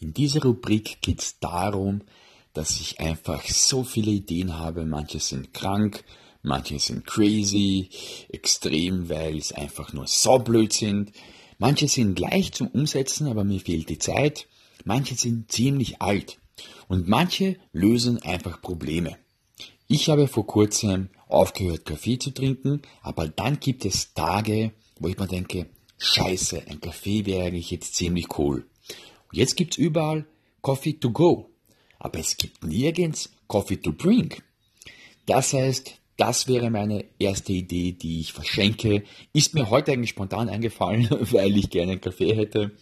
In dieser Rubrik geht es darum, dass ich einfach so viele Ideen habe. Manche sind krank, manche sind crazy, extrem, weil es einfach nur so blöd sind. Manche sind leicht zum Umsetzen, aber mir fehlt die Zeit. Manche sind ziemlich alt. Und manche lösen einfach Probleme. Ich habe vor kurzem aufgehört, Kaffee zu trinken, aber dann gibt es Tage, wo ich mir denke, scheiße, ein Kaffee wäre eigentlich jetzt ziemlich cool. Jetzt gibt's überall Coffee to go, aber es gibt nirgends Coffee to drink. Das heißt, das wäre meine erste Idee, die ich verschenke. Ist mir heute eigentlich spontan eingefallen, weil ich gerne einen Kaffee hätte.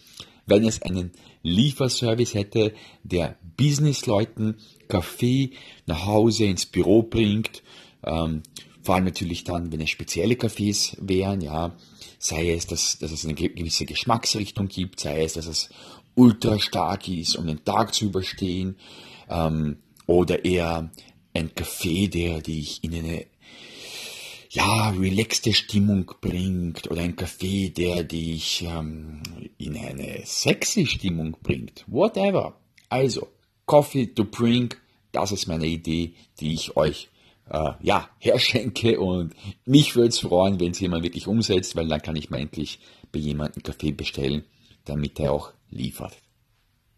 Wenn es einen Lieferservice hätte, der Businessleuten Kaffee nach Hause ins Büro bringt, ähm, vor allem natürlich dann, wenn es spezielle Kaffees wären, ja, sei es, dass, dass es eine gewisse Geschmacksrichtung gibt, sei es, dass es ultra stark ist, um den Tag zu überstehen, ähm, oder eher ein Kaffee, der dich in eine ja, relaxte Stimmung bringt oder ein Kaffee, der dich ähm, in eine sexy Stimmung bringt. Whatever. Also, Coffee to drink, das ist meine Idee, die ich euch äh, ja, herschenke und mich würde es freuen, wenn es jemand wirklich umsetzt, weil dann kann ich mir endlich bei jemandem Kaffee bestellen, damit er auch liefert.